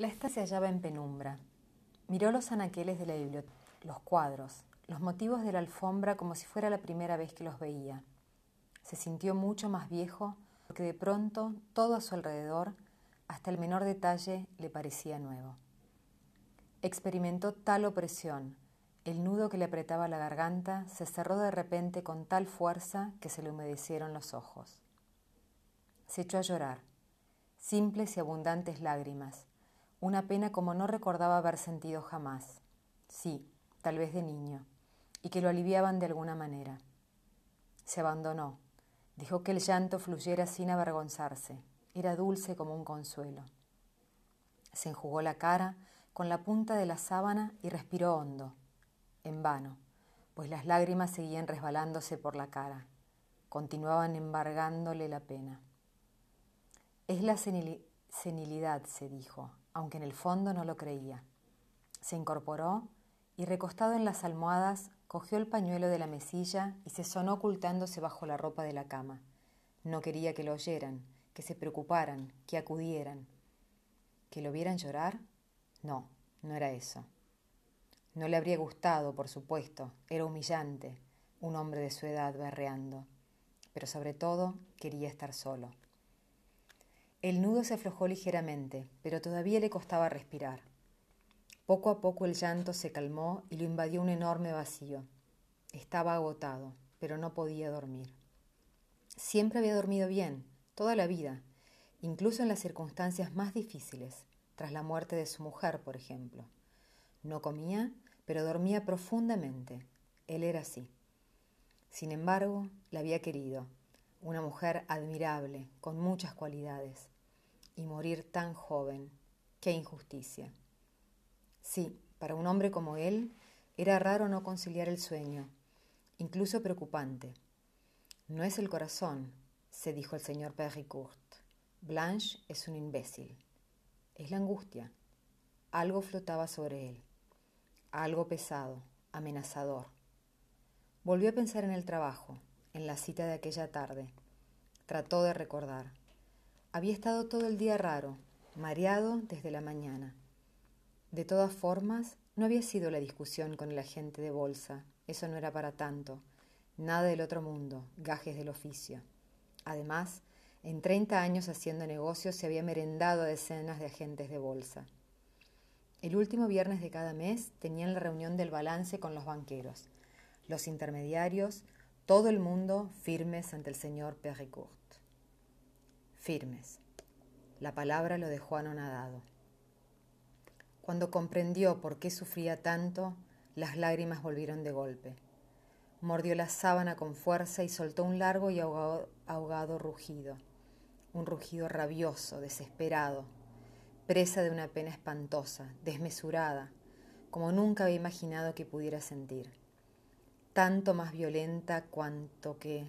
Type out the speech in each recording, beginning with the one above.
La estancia se hallaba en penumbra. Miró los anaqueles de la biblioteca, los cuadros, los motivos de la alfombra como si fuera la primera vez que los veía. Se sintió mucho más viejo porque de pronto todo a su alrededor, hasta el menor detalle, le parecía nuevo. Experimentó tal opresión, el nudo que le apretaba la garganta se cerró de repente con tal fuerza que se le humedecieron los ojos. Se echó a llorar, simples y abundantes lágrimas, una pena como no recordaba haber sentido jamás, sí, tal vez de niño, y que lo aliviaban de alguna manera. Se abandonó, dejó que el llanto fluyera sin avergonzarse, era dulce como un consuelo. Se enjugó la cara con la punta de la sábana y respiró hondo, en vano, pues las lágrimas seguían resbalándose por la cara, continuaban embargándole la pena. Es la senilidad, se dijo, aunque en el fondo no lo creía. Se incorporó y recostado en las almohadas, cogió el pañuelo de la mesilla y se sonó ocultándose bajo la ropa de la cama. No quería que lo oyeran, que se preocuparan, que acudieran. ¿Que lo vieran llorar? No, no era eso. No le habría gustado, por supuesto, era humillante, un hombre de su edad berreando, pero sobre todo quería estar solo. El nudo se aflojó ligeramente, pero todavía le costaba respirar. Poco a poco el llanto se calmó y lo invadió un enorme vacío. Estaba agotado, pero no podía dormir. Siempre había dormido bien, toda la vida, incluso en las circunstancias más difíciles, tras la muerte de su mujer, por ejemplo. No comía, pero dormía profundamente. Él era así. Sin embargo, la había querido, una mujer admirable, con muchas cualidades, y morir tan joven, qué injusticia. Sí, para un hombre como él, era raro no conciliar el sueño, incluso preocupante. No es el corazón, se dijo el señor Pericourt. Blanche es un imbécil. Es la angustia. Algo flotaba sobre él, algo pesado, amenazador. Volvió a pensar en el trabajo, en la cita de aquella tarde. Trató de recordar. Había estado todo el día raro, mareado desde la mañana. De todas formas, no había sido la discusión con el agente de bolsa, eso no era para tanto, nada del otro mundo, gajes del oficio. Además, en treinta años haciendo negocios se había merendado a decenas de agentes de bolsa. El último viernes de cada mes tenían la reunión del balance con los banqueros, los intermediarios, todo el mundo firmes ante el señor Pericourt. Firmes. La palabra lo dejó anonadado. Cuando comprendió por qué sufría tanto, las lágrimas volvieron de golpe. Mordió la sábana con fuerza y soltó un largo y ahogado, ahogado rugido, un rugido rabioso, desesperado, presa de una pena espantosa, desmesurada, como nunca había imaginado que pudiera sentir tanto más violenta cuanto que...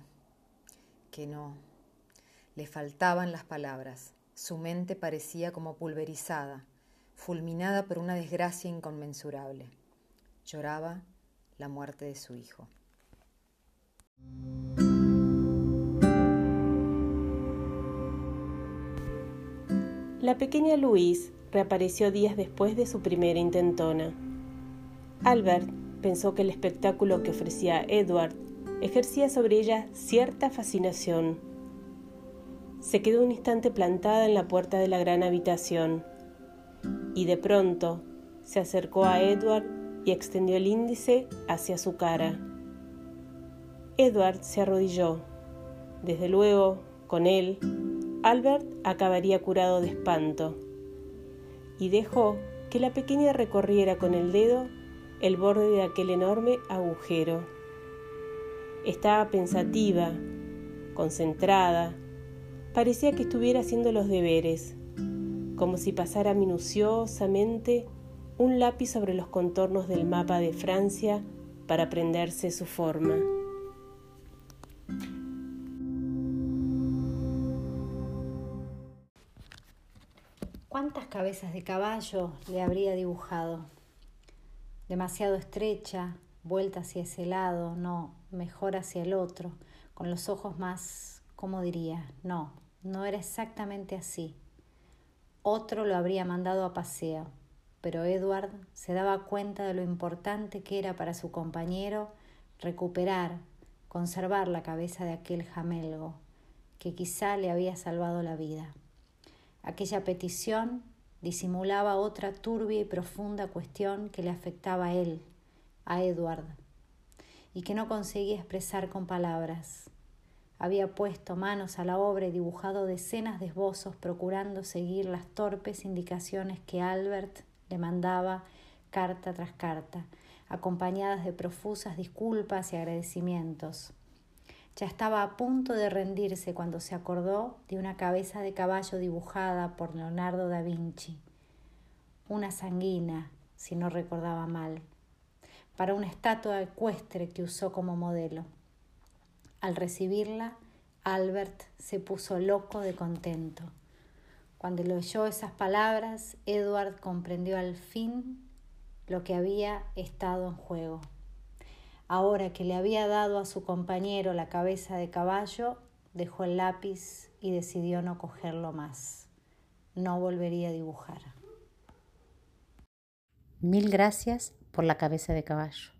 que no. Le faltaban las palabras. Su mente parecía como pulverizada, fulminada por una desgracia inconmensurable. Lloraba la muerte de su hijo. La pequeña Louise reapareció días después de su primera intentona. Albert pensó que el espectáculo que ofrecía Edward ejercía sobre ella cierta fascinación. Se quedó un instante plantada en la puerta de la gran habitación y de pronto se acercó a Edward y extendió el índice hacia su cara. Edward se arrodilló. Desde luego, con él, Albert acabaría curado de espanto y dejó que la pequeña recorriera con el dedo el borde de aquel enorme agujero. Estaba pensativa, concentrada, parecía que estuviera haciendo los deberes, como si pasara minuciosamente un lápiz sobre los contornos del mapa de Francia para aprenderse su forma. ¿Cuántas cabezas de caballo le habría dibujado? demasiado estrecha, vuelta hacia ese lado, no, mejor hacia el otro, con los ojos más, ¿cómo diría? No, no era exactamente así. otro lo habría mandado a paseo, pero Edward se daba cuenta de lo importante que era para su compañero recuperar, conservar la cabeza de aquel jamelgo, que quizá le había salvado la vida. Aquella petición disimulaba otra turbia y profunda cuestión que le afectaba a él, a Edward, y que no conseguía expresar con palabras. Había puesto manos a la obra y dibujado decenas de esbozos procurando seguir las torpes indicaciones que Albert le mandaba carta tras carta, acompañadas de profusas disculpas y agradecimientos. Ya estaba a punto de rendirse cuando se acordó de una cabeza de caballo dibujada por Leonardo da Vinci, una sanguina, si no recordaba mal, para una estatua ecuestre que usó como modelo. Al recibirla, Albert se puso loco de contento. Cuando le oyó esas palabras, Edward comprendió al fin lo que había estado en juego. Ahora que le había dado a su compañero la cabeza de caballo, dejó el lápiz y decidió no cogerlo más. No volvería a dibujar. Mil gracias por la cabeza de caballo.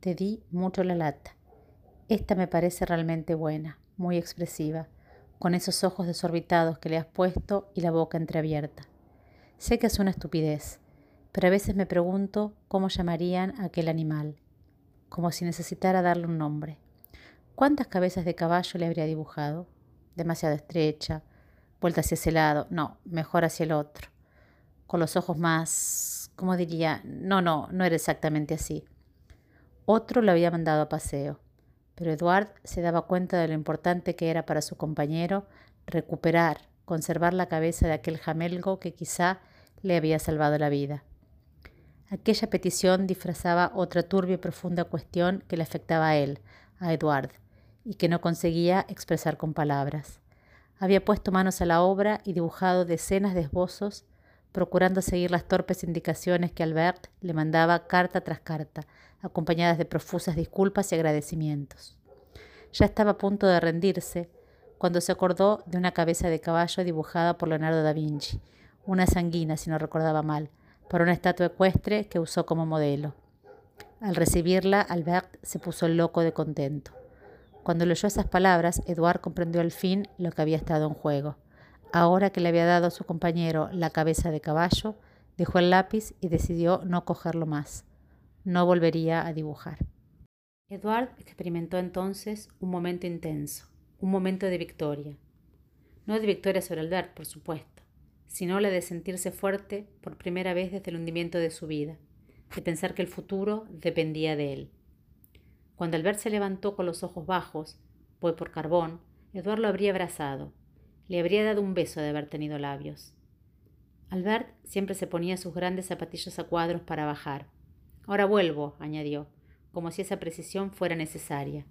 Te di mucho la lata. Esta me parece realmente buena, muy expresiva, con esos ojos desorbitados que le has puesto y la boca entreabierta. Sé que es una estupidez, pero a veces me pregunto cómo llamarían a aquel animal, como si necesitara darle un nombre. ¿Cuántas cabezas de caballo le habría dibujado? Demasiado estrecha, vuelta hacia ese lado, no, mejor hacia el otro, con los ojos más, ¿cómo diría? No, no, no era exactamente así. Otro lo había mandado a paseo pero Eduard se daba cuenta de lo importante que era para su compañero recuperar, conservar la cabeza de aquel jamelgo que quizá le había salvado la vida. Aquella petición disfrazaba otra turbia y profunda cuestión que le afectaba a él, a Eduard, y que no conseguía expresar con palabras. Había puesto manos a la obra y dibujado decenas de esbozos, procurando seguir las torpes indicaciones que Albert le mandaba carta tras carta, acompañadas de profusas disculpas y agradecimientos. Ya estaba a punto de rendirse cuando se acordó de una cabeza de caballo dibujada por Leonardo da Vinci, una sanguina, si no recordaba mal, para una estatua ecuestre que usó como modelo. Al recibirla, Albert se puso loco de contento. Cuando leyó esas palabras, Eduard comprendió al fin lo que había estado en juego. Ahora que le había dado a su compañero la cabeza de caballo, dejó el lápiz y decidió no cogerlo más no volvería a dibujar. Edward experimentó entonces un momento intenso, un momento de victoria. No de victoria sobre Albert, por supuesto, sino la de sentirse fuerte por primera vez desde el hundimiento de su vida, de pensar que el futuro dependía de él. Cuando Albert se levantó con los ojos bajos, voy por carbón, Edward lo habría abrazado, le habría dado un beso de haber tenido labios. Albert siempre se ponía sus grandes zapatillas a cuadros para bajar, Ahora vuelvo, añadió, como si esa precisión fuera necesaria.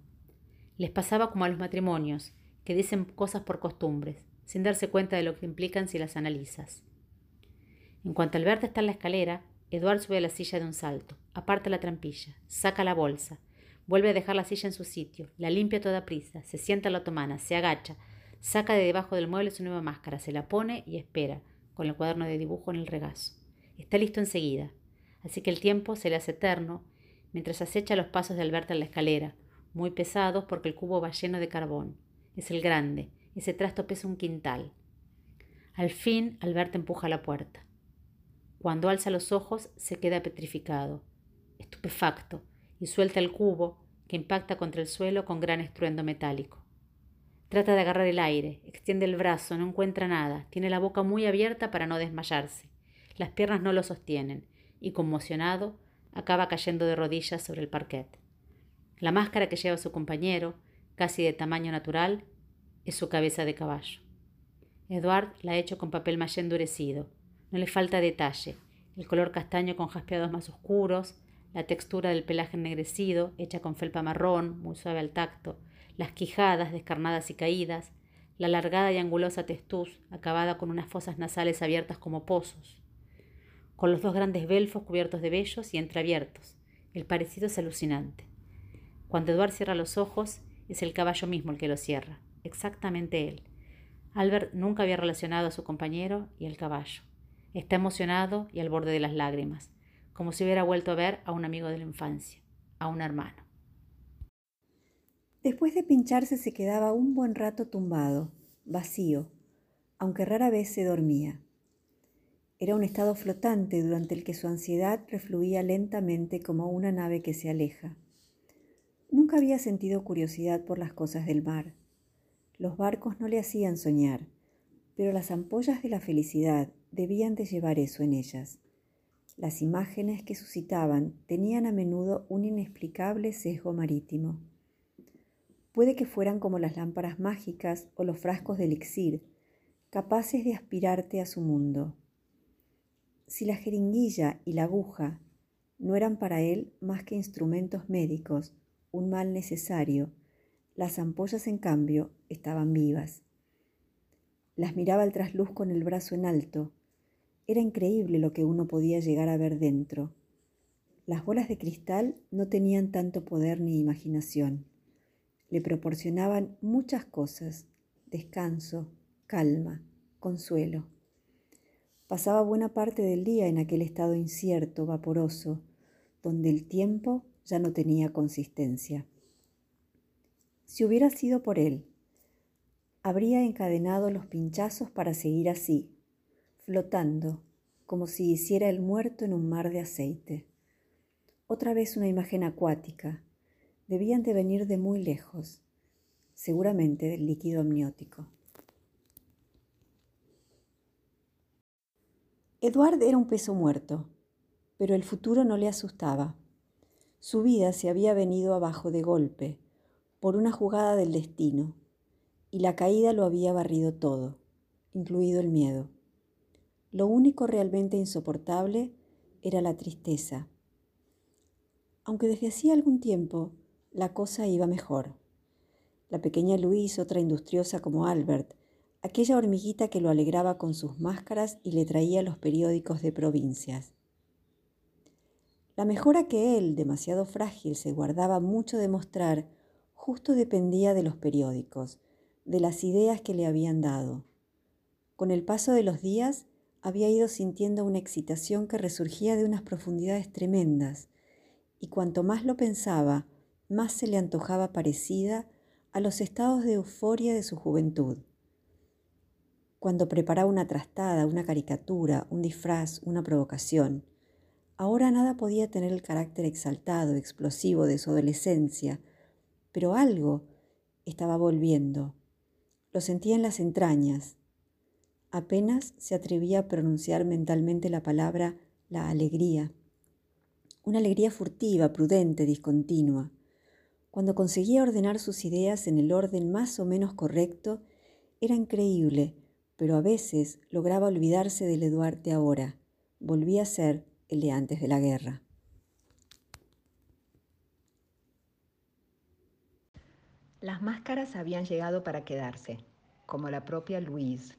Les pasaba como a los matrimonios, que dicen cosas por costumbres, sin darse cuenta de lo que implican si las analizas. En cuanto Alberto está en la escalera, Eduard sube a la silla de un salto, aparta la trampilla, saca la bolsa, vuelve a dejar la silla en su sitio, la limpia toda prisa, se sienta en la otomana, se agacha, saca de debajo del mueble su nueva máscara, se la pone y espera, con el cuaderno de dibujo en el regazo. Está listo enseguida así que el tiempo se le hace eterno mientras acecha los pasos de Alberta en la escalera, muy pesados porque el cubo va lleno de carbón. Es el grande, ese trasto pesa un quintal. Al fin, Alberta empuja la puerta. Cuando alza los ojos, se queda petrificado, estupefacto, y suelta el cubo, que impacta contra el suelo con gran estruendo metálico. Trata de agarrar el aire, extiende el brazo, no encuentra nada, tiene la boca muy abierta para no desmayarse. Las piernas no lo sostienen, y conmocionado acaba cayendo de rodillas sobre el parquet. La máscara que lleva su compañero, casi de tamaño natural, es su cabeza de caballo. Eduard la ha hecho con papel maché endurecido. No le falta detalle. El color castaño con jaspeados más oscuros, la textura del pelaje ennegrecido, hecha con felpa marrón, muy suave al tacto, las quijadas descarnadas y caídas, la alargada y angulosa testuz, acabada con unas fosas nasales abiertas como pozos, con los dos grandes belfos cubiertos de vellos y entreabiertos. El parecido es alucinante. Cuando Eduard cierra los ojos, es el caballo mismo el que lo cierra, exactamente él. Albert nunca había relacionado a su compañero y el caballo. Está emocionado y al borde de las lágrimas, como si hubiera vuelto a ver a un amigo de la infancia, a un hermano. Después de pincharse se quedaba un buen rato tumbado, vacío, aunque rara vez se dormía. Era un estado flotante durante el que su ansiedad refluía lentamente como una nave que se aleja. Nunca había sentido curiosidad por las cosas del mar. Los barcos no le hacían soñar, pero las ampollas de la felicidad debían de llevar eso en ellas. Las imágenes que suscitaban tenían a menudo un inexplicable sesgo marítimo. Puede que fueran como las lámparas mágicas o los frascos de elixir, capaces de aspirarte a su mundo. Si la jeringuilla y la aguja no eran para él más que instrumentos médicos, un mal necesario, las ampollas en cambio estaban vivas. Las miraba al trasluz con el brazo en alto. Era increíble lo que uno podía llegar a ver dentro. Las bolas de cristal no tenían tanto poder ni imaginación. Le proporcionaban muchas cosas, descanso, calma, consuelo. Pasaba buena parte del día en aquel estado incierto, vaporoso, donde el tiempo ya no tenía consistencia. Si hubiera sido por él, habría encadenado los pinchazos para seguir así, flotando, como si hiciera el muerto en un mar de aceite. Otra vez una imagen acuática. Debían de venir de muy lejos, seguramente del líquido amniótico. Eduard era un peso muerto, pero el futuro no le asustaba. Su vida se había venido abajo de golpe, por una jugada del destino, y la caída lo había barrido todo, incluido el miedo. Lo único realmente insoportable era la tristeza. Aunque desde hacía algún tiempo la cosa iba mejor. La pequeña Luis, otra industriosa como Albert, aquella hormiguita que lo alegraba con sus máscaras y le traía los periódicos de provincias. La mejora que él, demasiado frágil, se guardaba mucho de mostrar, justo dependía de los periódicos, de las ideas que le habían dado. Con el paso de los días había ido sintiendo una excitación que resurgía de unas profundidades tremendas, y cuanto más lo pensaba, más se le antojaba parecida a los estados de euforia de su juventud. Cuando preparaba una trastada, una caricatura, un disfraz, una provocación, Ahora nada podía tener el carácter exaltado, explosivo de su adolescencia, pero algo estaba volviendo. Lo sentía en las entrañas. Apenas se atrevía a pronunciar mentalmente la palabra la alegría. Una alegría furtiva, prudente, discontinua. Cuando conseguía ordenar sus ideas en el orden más o menos correcto, era increíble, pero a veces lograba olvidarse del Eduardo ahora. Volvía a ser el de antes de la guerra. Las máscaras habían llegado para quedarse, como la propia Louise.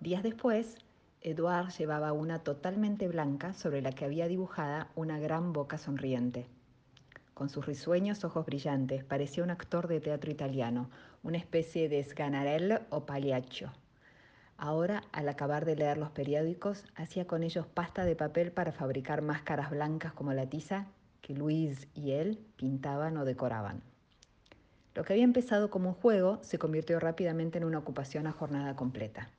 Días después, Edouard llevaba una totalmente blanca sobre la que había dibujada una gran boca sonriente. Con sus risueños ojos brillantes, parecía un actor de teatro italiano, una especie de Sganarelle o Pagliaccio. Ahora, al acabar de leer los periódicos, hacía con ellos pasta de papel para fabricar máscaras blancas como la tiza que Luis y él pintaban o decoraban. Lo que había empezado como un juego se convirtió rápidamente en una ocupación a jornada completa.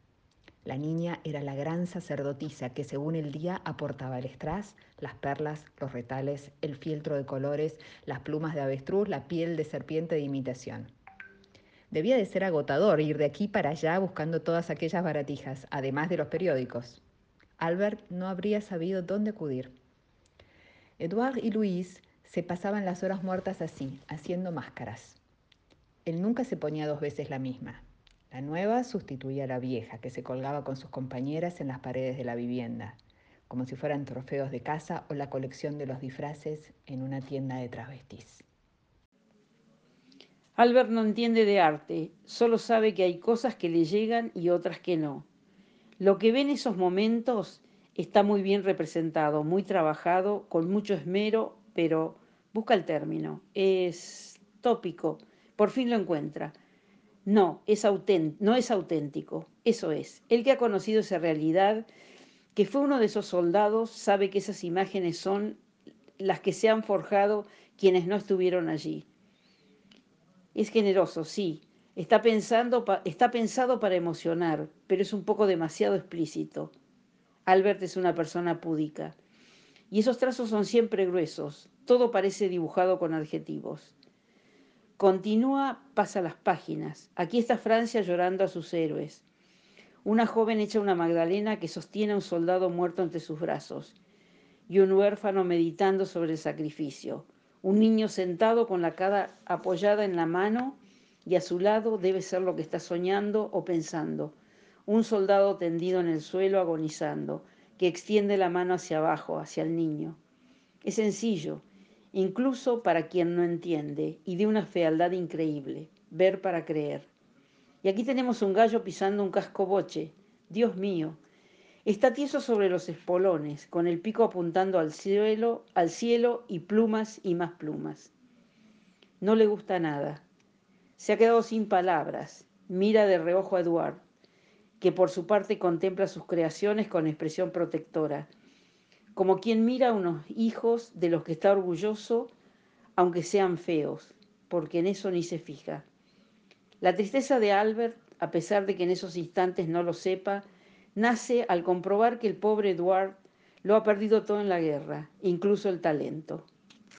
La niña era la gran sacerdotisa que según el día aportaba el strass, las perlas, los retales, el fieltro de colores, las plumas de avestruz, la piel de serpiente de imitación. Debía de ser agotador ir de aquí para allá buscando todas aquellas baratijas, además de los periódicos. Albert no habría sabido dónde acudir. Edouard y Luis se pasaban las horas muertas así, haciendo máscaras. Él nunca se ponía dos veces la misma. La nueva sustituía a la vieja, que se colgaba con sus compañeras en las paredes de la vivienda, como si fueran trofeos de casa o la colección de los disfraces en una tienda de travestis. Albert no entiende de arte, solo sabe que hay cosas que le llegan y otras que no. Lo que ve en esos momentos está muy bien representado, muy trabajado, con mucho esmero, pero busca el término. Es tópico, por fin lo encuentra. No, es no es auténtico, eso es. El que ha conocido esa realidad que fue uno de esos soldados sabe que esas imágenes son las que se han forjado quienes no estuvieron allí. Es generoso, sí, está, pensando, está pensado para emocionar, pero es un poco demasiado explícito. Albert es una persona púdica. Y esos trazos son siempre gruesos, todo parece dibujado con adjetivos. Continúa, pasa las páginas. Aquí está Francia llorando a sus héroes. Una joven hecha una Magdalena que sostiene a un soldado muerto entre sus brazos. Y un huérfano meditando sobre el sacrificio. Un niño sentado con la cara apoyada en la mano y a su lado debe ser lo que está soñando o pensando. Un soldado tendido en el suelo agonizando, que extiende la mano hacia abajo, hacia el niño. Es sencillo, incluso para quien no entiende, y de una fealdad increíble, ver para creer. Y aquí tenemos un gallo pisando un casco boche. Dios mío, está tieso sobre los espolones, con el pico apuntando al cielo, al cielo y plumas y más plumas. No le gusta nada. Se ha quedado sin palabras. Mira de reojo a Eduard, que por su parte contempla sus creaciones con expresión protectora como quien mira a unos hijos de los que está orgulloso, aunque sean feos, porque en eso ni se fija. La tristeza de Albert, a pesar de que en esos instantes no lo sepa, nace al comprobar que el pobre Edward lo ha perdido todo en la guerra, incluso el talento.